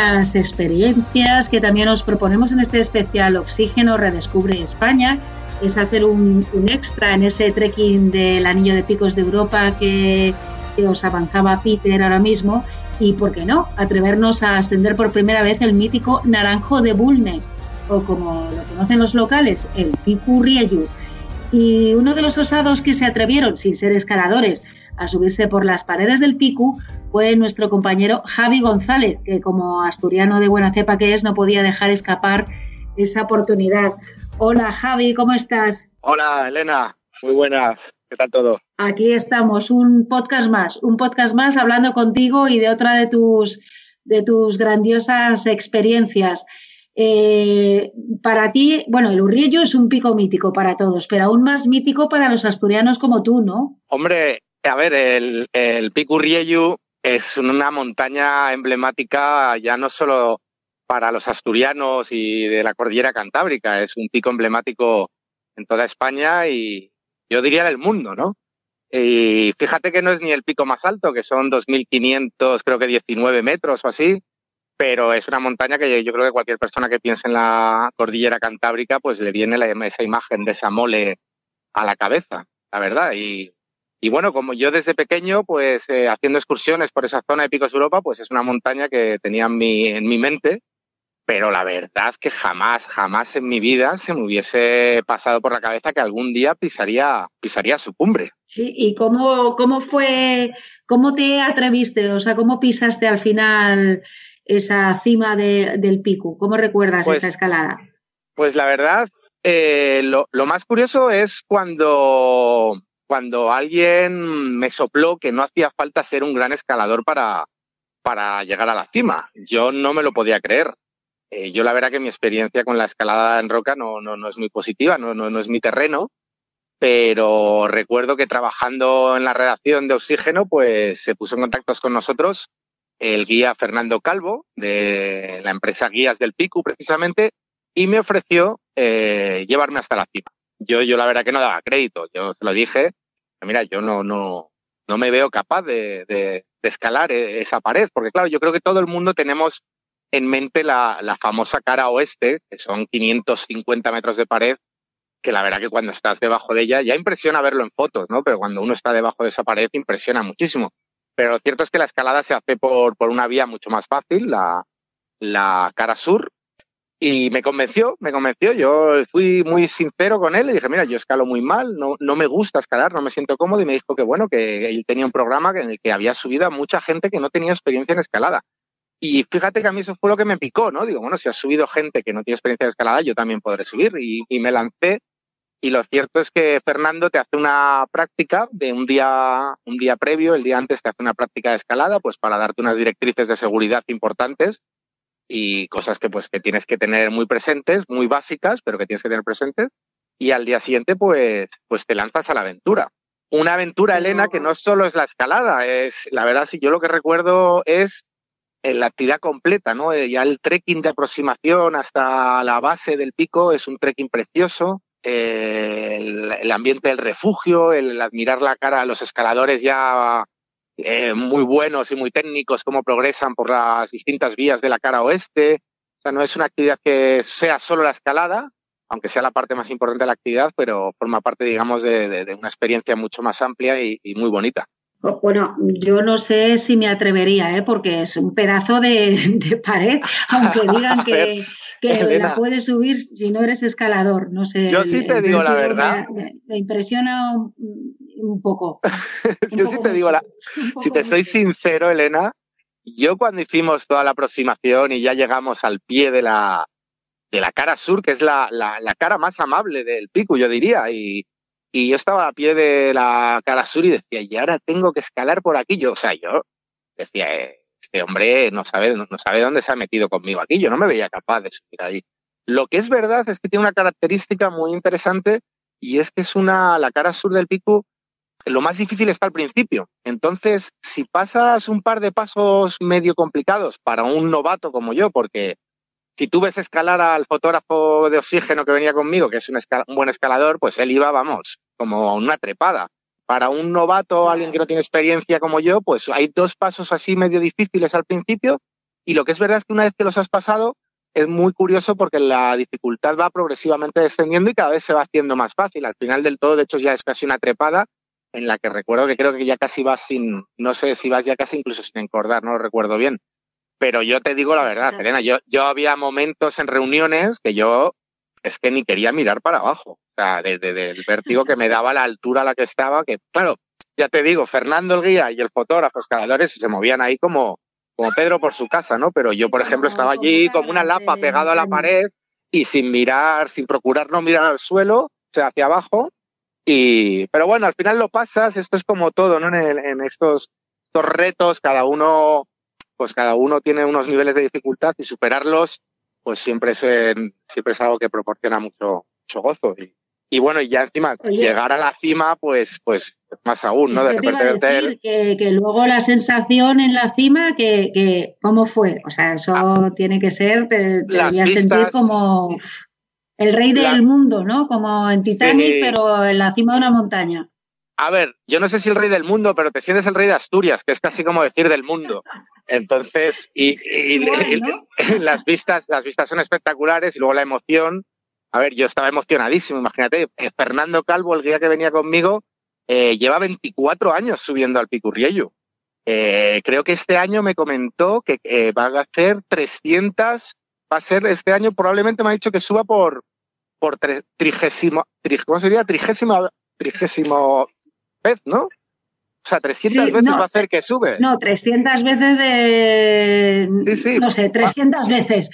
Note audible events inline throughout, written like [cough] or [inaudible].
Las experiencias que también os proponemos en este especial Oxígeno Redescubre España es hacer un, un extra en ese trekking del Anillo de Picos de Europa que, que os avanzaba Peter ahora mismo y, ¿por qué no?, atrevernos a ascender por primera vez el mítico Naranjo de Bulnes, o como lo conocen los locales, el Picu Rieyu. Y uno de los osados que se atrevieron, sin ser escaladores, a subirse por las paredes del Picu fue nuestro compañero Javi González, que como asturiano de buena cepa que es, no podía dejar escapar esa oportunidad. Hola Javi, ¿cómo estás? Hola Elena, muy buenas. ¿Qué tal todo? Aquí estamos, un podcast más, un podcast más hablando contigo y de otra de tus, de tus grandiosas experiencias. Eh, para ti, bueno, el Urriello es un pico mítico para todos, pero aún más mítico para los asturianos como tú, ¿no? Hombre, a ver, el, el Pico Urriello es una montaña emblemática ya no solo para los asturianos y de la cordillera cantábrica, es un pico emblemático en toda España y yo diría del mundo, ¿no? Y fíjate que no es ni el pico más alto, que son 2.500, creo que 19 metros o así, pero es una montaña que yo creo que cualquier persona que piense en la cordillera cantábrica, pues le viene la, esa imagen de esa mole a la cabeza, la verdad. Y, y bueno, como yo desde pequeño, pues eh, haciendo excursiones por esa zona de Picos Europa, pues es una montaña que tenía en mi, en mi mente, pero la verdad que jamás, jamás en mi vida se me hubiese pasado por la cabeza que algún día pisaría, pisaría su cumbre. Sí, ¿y cómo, cómo fue, cómo te atreviste? O sea, ¿cómo pisaste al final esa cima de, del pico? ¿Cómo recuerdas Pues- esa escalada? Pues la verdad, eh, lo, lo más curioso es cuando, cuando alguien me sopló que no hacía falta ser un gran escalador para, para llegar a la cima. Yo no me lo podía creer. Eh, yo la verdad que mi experiencia con la escalada en roca no, no, no es muy positiva, no, no, no es mi terreno, pero recuerdo que trabajando en la redacción de Oxígeno, pues se puso en contacto con nosotros el guía Fernando Calvo, de la empresa Guías del Picu, precisamente, y me ofreció eh, llevarme hasta la cima. Yo, yo la verdad que no daba crédito, yo se lo dije, mira, yo no, no, no me veo capaz de, de- escalar eh, esa pared, porque claro, yo creo que todo el mundo tenemos en mente la, la famosa cara oeste, que son 550 metros de pared, que la verdad que cuando estás debajo de ella ya impresiona verlo en fotos, ¿no? Pero cuando uno está debajo de esa pared impresiona muchísimo. Pero lo cierto es que la escalada se hace por, por una vía mucho más fácil, la, la cara sur, y me convenció, me convenció. Yo fui muy sincero con él y dije, mira, yo escalo muy mal, no, no me gusta escalar, no me siento cómodo. Y me dijo que bueno, que él tenía un programa en el que había subido a mucha gente que no tenía experiencia en escalada. Y fíjate que a mí eso fue lo que me picó, ¿no? Digo, bueno, si ha subido gente que no tiene experiencia de escalada, yo también podré subir. Y, y me lancé. Y lo cierto es que Fernando te hace una práctica de un día, un día previo, el día antes te hace una práctica de escalada, pues para darte unas directrices de seguridad importantes y cosas que pues que tienes que tener muy presentes, muy básicas, pero que tienes que tener presentes. Y al día siguiente, pues, pues te lanzas a la aventura. Una aventura, Elena, que no solo es la escalada, es, la verdad, si yo lo que recuerdo es eh, la actividad completa, ¿no? Eh, Ya el trekking de aproximación hasta la base del pico es un trekking precioso. Eh, el, el ambiente del refugio, el admirar la cara a los escaladores ya eh, muy buenos y muy técnicos, cómo progresan por las distintas vías de la cara oeste. O sea, no es una actividad que sea solo la escalada, aunque sea la parte más importante de la actividad, pero forma parte, digamos, de, una experiencia mucho más amplia y, muy bonita. Bueno, yo no sé si me atrevería, ¿eh? porque es un pedazo de, pared, [laughs] aunque digan que, la puedes subir si no eres escalador. No sé. Yo sí te digo la verdad. Me, impresiona un, poco. [laughs] yo sí te digo la. Si te soy sincero, Elena, yo cuando hicimos toda la aproximación y ya llegamos al pie de la, de la cara sur, que es la, la, cara más amable del pico, yo diría. Y, y, yo estaba a pie de la cara sur y decía, y ahora tengo que escalar por aquí. Yo, o sea, yo decía, eh, este hombre no sabe, no, sabe dónde se ha metido conmigo aquí. Yo no me veía capaz de subir ahí. Lo que es verdad es que tiene una característica muy interesante y es que es una, la cara sur del pico, lo más difícil está al principio. Entonces, si pasas un par de pasos medio complicados para un novato como yo, porque si tú ves escalar al fotógrafo de oxígeno que venía conmigo, que es un, buen escalador, pues él iba, vamos, como una trepada. Para un novato, alguien que no tiene experiencia como yo, pues hay dos pasos así medio difíciles al principio y lo que es verdad es que una vez que los has pasado, es muy curioso porque la dificultad va progresivamente descendiendo y cada vez se va haciendo más fácil. Al final del todo, de hecho, ya es casi una trepada en la que recuerdo que creo que ya casi vas sin, no sé si vas ya casi incluso sin encordar, no lo recuerdo bien. Pero yo te digo la verdad, Elena, yo, yo había momentos en reuniones que yo es que ni quería mirar para abajo. O sea, desde el vértigo que me daba la altura a la que estaba, que claro, ya te digo, Fernando el guía y el fotógrafo, escaladores, se movían ahí como, como Pedro por su casa, ¿no? Pero yo, por ejemplo, estaba allí como una lapa pegado a la pared y sin mirar, sin procurar no mirar al suelo, o sea, hacia abajo. Y, pero bueno, al final lo pasas, esto es como todo, ¿no? En, en estos, estos retos, cada uno pues cada uno tiene unos niveles de dificultad y superarlos, pues siempre es, siempre es algo que proporciona mucho, mucho gozo. Y, y bueno, y ya encima llegar a la cima, pues, pues más aún, ¿no? De repente que, que, luego la sensación en la cima, que, que ¿cómo fue? O sea, eso ah. tiene que ser, te sentir como el rey del mundo, ¿no? Como en Titanic, pero en la cima de una montaña. A ver, yo no sé si el rey del mundo, pero te sientes el rey de Asturias, que es casi como decir del mundo. Entonces, y, [laughs] las vistas, las vistas son espectaculares y luego la emoción. A ver, yo estaba emocionadísimo, imagínate. Eh, Fernando Calvo, el guía que venía conmigo, eh, lleva 24 años subiendo al Picurriello. Eh, creo que este año me comentó que va a hacer 300, va a ser este año probablemente me ha dicho que suba por por trigésimo, ¿cómo sería? Trigésimo, trigésimo vez, ¿no? O sea, 300 veces va a hacer que sube. No, 300 veces de... Sí, sí. No sé, 300 veces.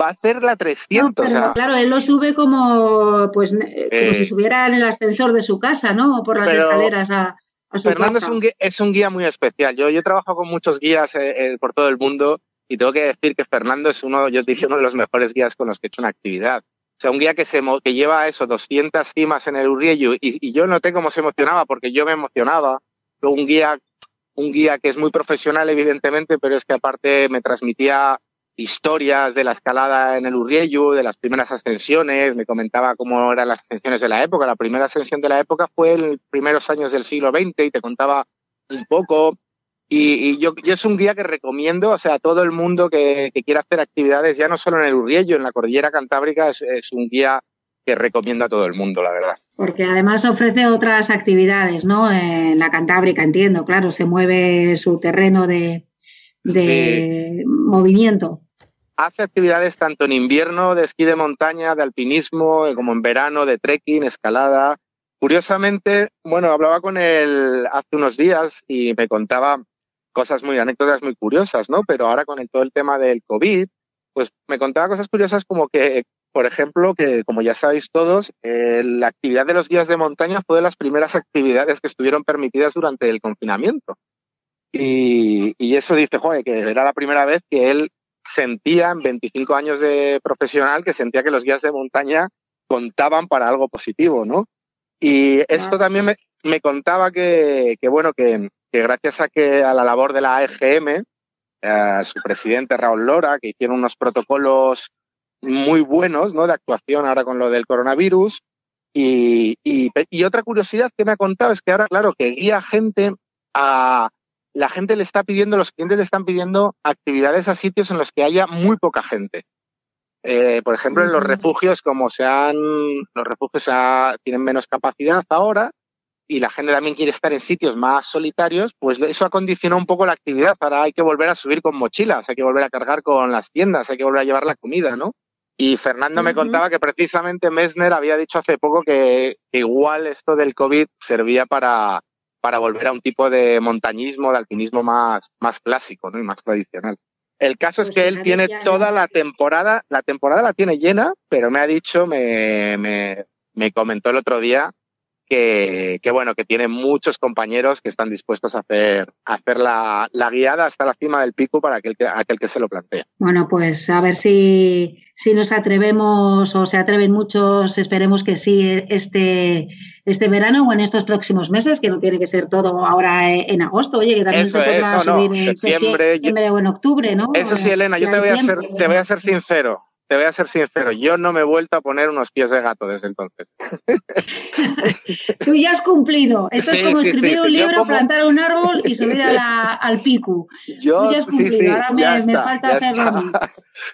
Va a hacer la 300. Claro, él lo sube como, pues, como si subiera en el ascensor de su casa, ¿no? O por las escaleras a, su Fernando Es, un guía, es un guía muy especial. Yo, yo he trabajado con muchos guías eh, eh, por todo el mundo y tengo que decir que Fernando es uno, yo diría, uno de los mejores guías con los que he hecho una actividad. Sea, un guía que, lleva eso, 200 cimas en el Urriello, y, y yo noté cómo se emocionaba, porque yo me emocionaba. Un guía, un guía que es muy profesional, evidentemente, pero es que aparte me transmitía historias de la escalada en el Urriello, de las primeras ascensiones, me comentaba cómo eran las ascensiones de la época. La primera ascensión de la época fue en los primeros años del siglo XX y te contaba un poco y, yo, yo, es un guía que recomiendo, o sea, a todo el mundo que, quiera hacer actividades, ya no solo en el Urriello, en la cordillera cantábrica, es, un guía que recomiendo a todo el mundo, la verdad. Porque además ofrece otras actividades, ¿no? En la Cantábrica, entiendo, claro, se mueve su terreno de, movimiento. Hace actividades tanto en invierno de esquí de montaña, de alpinismo, como en verano de trekking, escalada. Curiosamente, bueno, hablaba con él hace unos días y me contaba cosas muy, anécdotas muy curiosas, ¿no? Pero ahora con todo el tema del COVID, pues me contaba cosas curiosas como que, por ejemplo, que como ya sabéis todos, eh, la actividad de los guías de montaña fue de las primeras actividades que estuvieron permitidas durante el confinamiento. Y, y eso dice, joder, que era la primera vez que él sentía en 25 años de profesional que sentía que los guías de montaña contaban para algo positivo, ¿no? Y esto también me, me contaba que, que bueno, que, que gracias a que a la labor de la AEGM, a su presidente Raúl Lora, que hicieron unos protocolos muy buenos ¿no? de actuación ahora con lo del coronavirus. Y, y, y, otra curiosidad que me ha contado es que ahora, claro, que guía gente a. La gente le está pidiendo, los clientes le están pidiendo actividades a sitios en los que haya muy poca gente. Eh, por ejemplo, en los refugios, como se han, los refugios tienen menos capacidad ahora y la gente también quiere estar en sitios más solitarios, pues eso ha condicionado un poco la actividad. Ahora hay que volver a subir con mochilas, hay que volver a cargar con las tiendas, hay que volver a llevar la comida, ¿no? Y Fernando me contaba que precisamente Messner había dicho hace poco que igual esto del COVID servía para, para volver a un tipo de montañismo, de alpinismo más, más clásico ¿no? y más tradicional. El caso es pues que él tiene toda la temporada, la temporada la tiene llena, pero me ha dicho, me, me, me comentó el otro día que, que, bueno, que tiene muchos compañeros que están dispuestos a hacer, a hacer la, la guiada hasta la cima del pico para aquel que, aquel que se lo plantea. Bueno, pues a ver si, si nos atrevemos o se atreven muchos, esperemos que sí, este, este verano o en estos próximos meses, que no tiene que ser todo ahora en agosto, oye, que también se podrá subir en septiembre, septiembre, o en octubre, ¿no? Eso sí, Elena, yo te voy, a ser, te voy a ser sincero te voy a ser sincero, yo no me he vuelto a poner unos pies de gato desde entonces. [laughs] [laughs] Tú ya has cumplido. Esto es como escribir un libro, plantar un árbol y subir [laughs] al pico. Yo, Tú ya has cumplido. Ahora me, me, falta hacerlo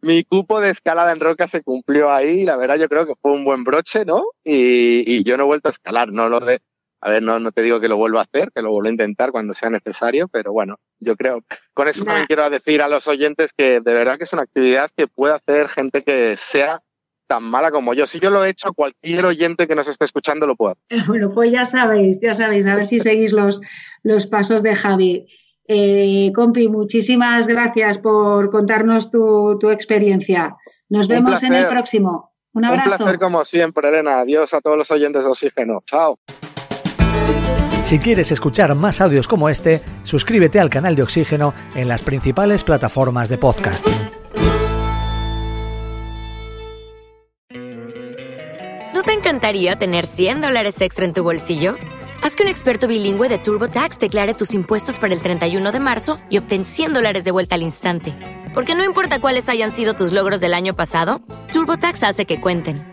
Mi cupo de escalada en roca se cumplió ahí. La verdad, yo creo que fue un buen broche, ¿no? Y, y yo no he vuelto a escalar, no lo de a ver, no, no te digo que lo vuelva a hacer, que lo vuelva a intentar cuando sea necesario, pero bueno, yo creo, con eso también quiero decir a los oyentes que de verdad que es una actividad que puede hacer gente que sea tan mala como yo. Si yo lo he hecho, cualquier oyente que nos esté escuchando lo puede. [laughs] Bueno, pues ya sabéis, ya sabéis, a ver si seguís los, los pasos de Javi. Eh, compi, muchísimas gracias por contarnos tu, tu experiencia. Nos vemos en el próximo. Un abrazo. Un placer como siempre, Elena. Adiós a todos los oyentes de Oxígeno. Chao. Si quieres escuchar más audios como este, suscríbete al canal de Oxígeno en las principales plataformas de podcast. ¿No te encantaría tener 100 dólares extra en tu bolsillo? Haz que un experto bilingüe de TurboTax declare tus impuestos para el 31 de marzo y obtén 100 dólares de vuelta al instante. Porque no importa cuáles hayan sido tus logros del año pasado, TurboTax hace que cuenten